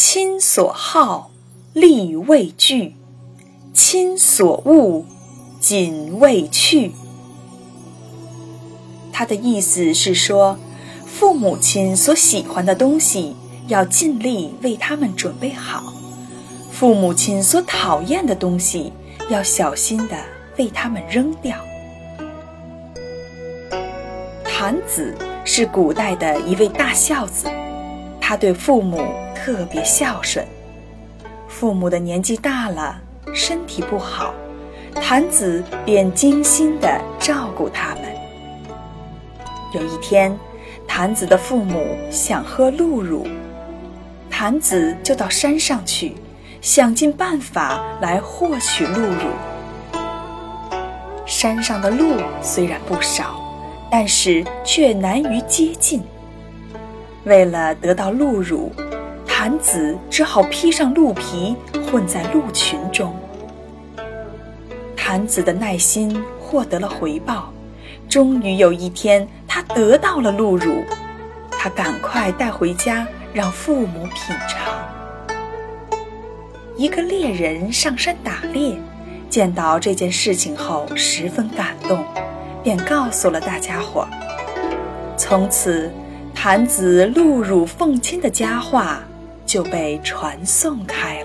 亲所好，力未具；亲所恶，谨未去。他的意思是说，父母亲所喜欢的东西，要尽力为他们准备好；父母亲所讨厌的东西，要小心的为他们扔掉。谭子是古代的一位大孝子，他对父母特别孝顺。父母的年纪大了，身体不好，谭子便精心的照顾他们。有一天，谭子的父母想喝鹿乳，谭子就到山上去，想尽办法来获取鹿乳。山上的鹿虽然不少，但是却难于接近。为了得到鹿乳，谭子只好披上鹿皮，混在鹿群中。谭子的耐心获得了回报。终于有一天，他得到了鹿乳，他赶快带回家让父母品尝。一个猎人上山打猎，见到这件事情后十分感动，便告诉了大家伙。从此，韩子露乳奉亲的佳话就被传颂开。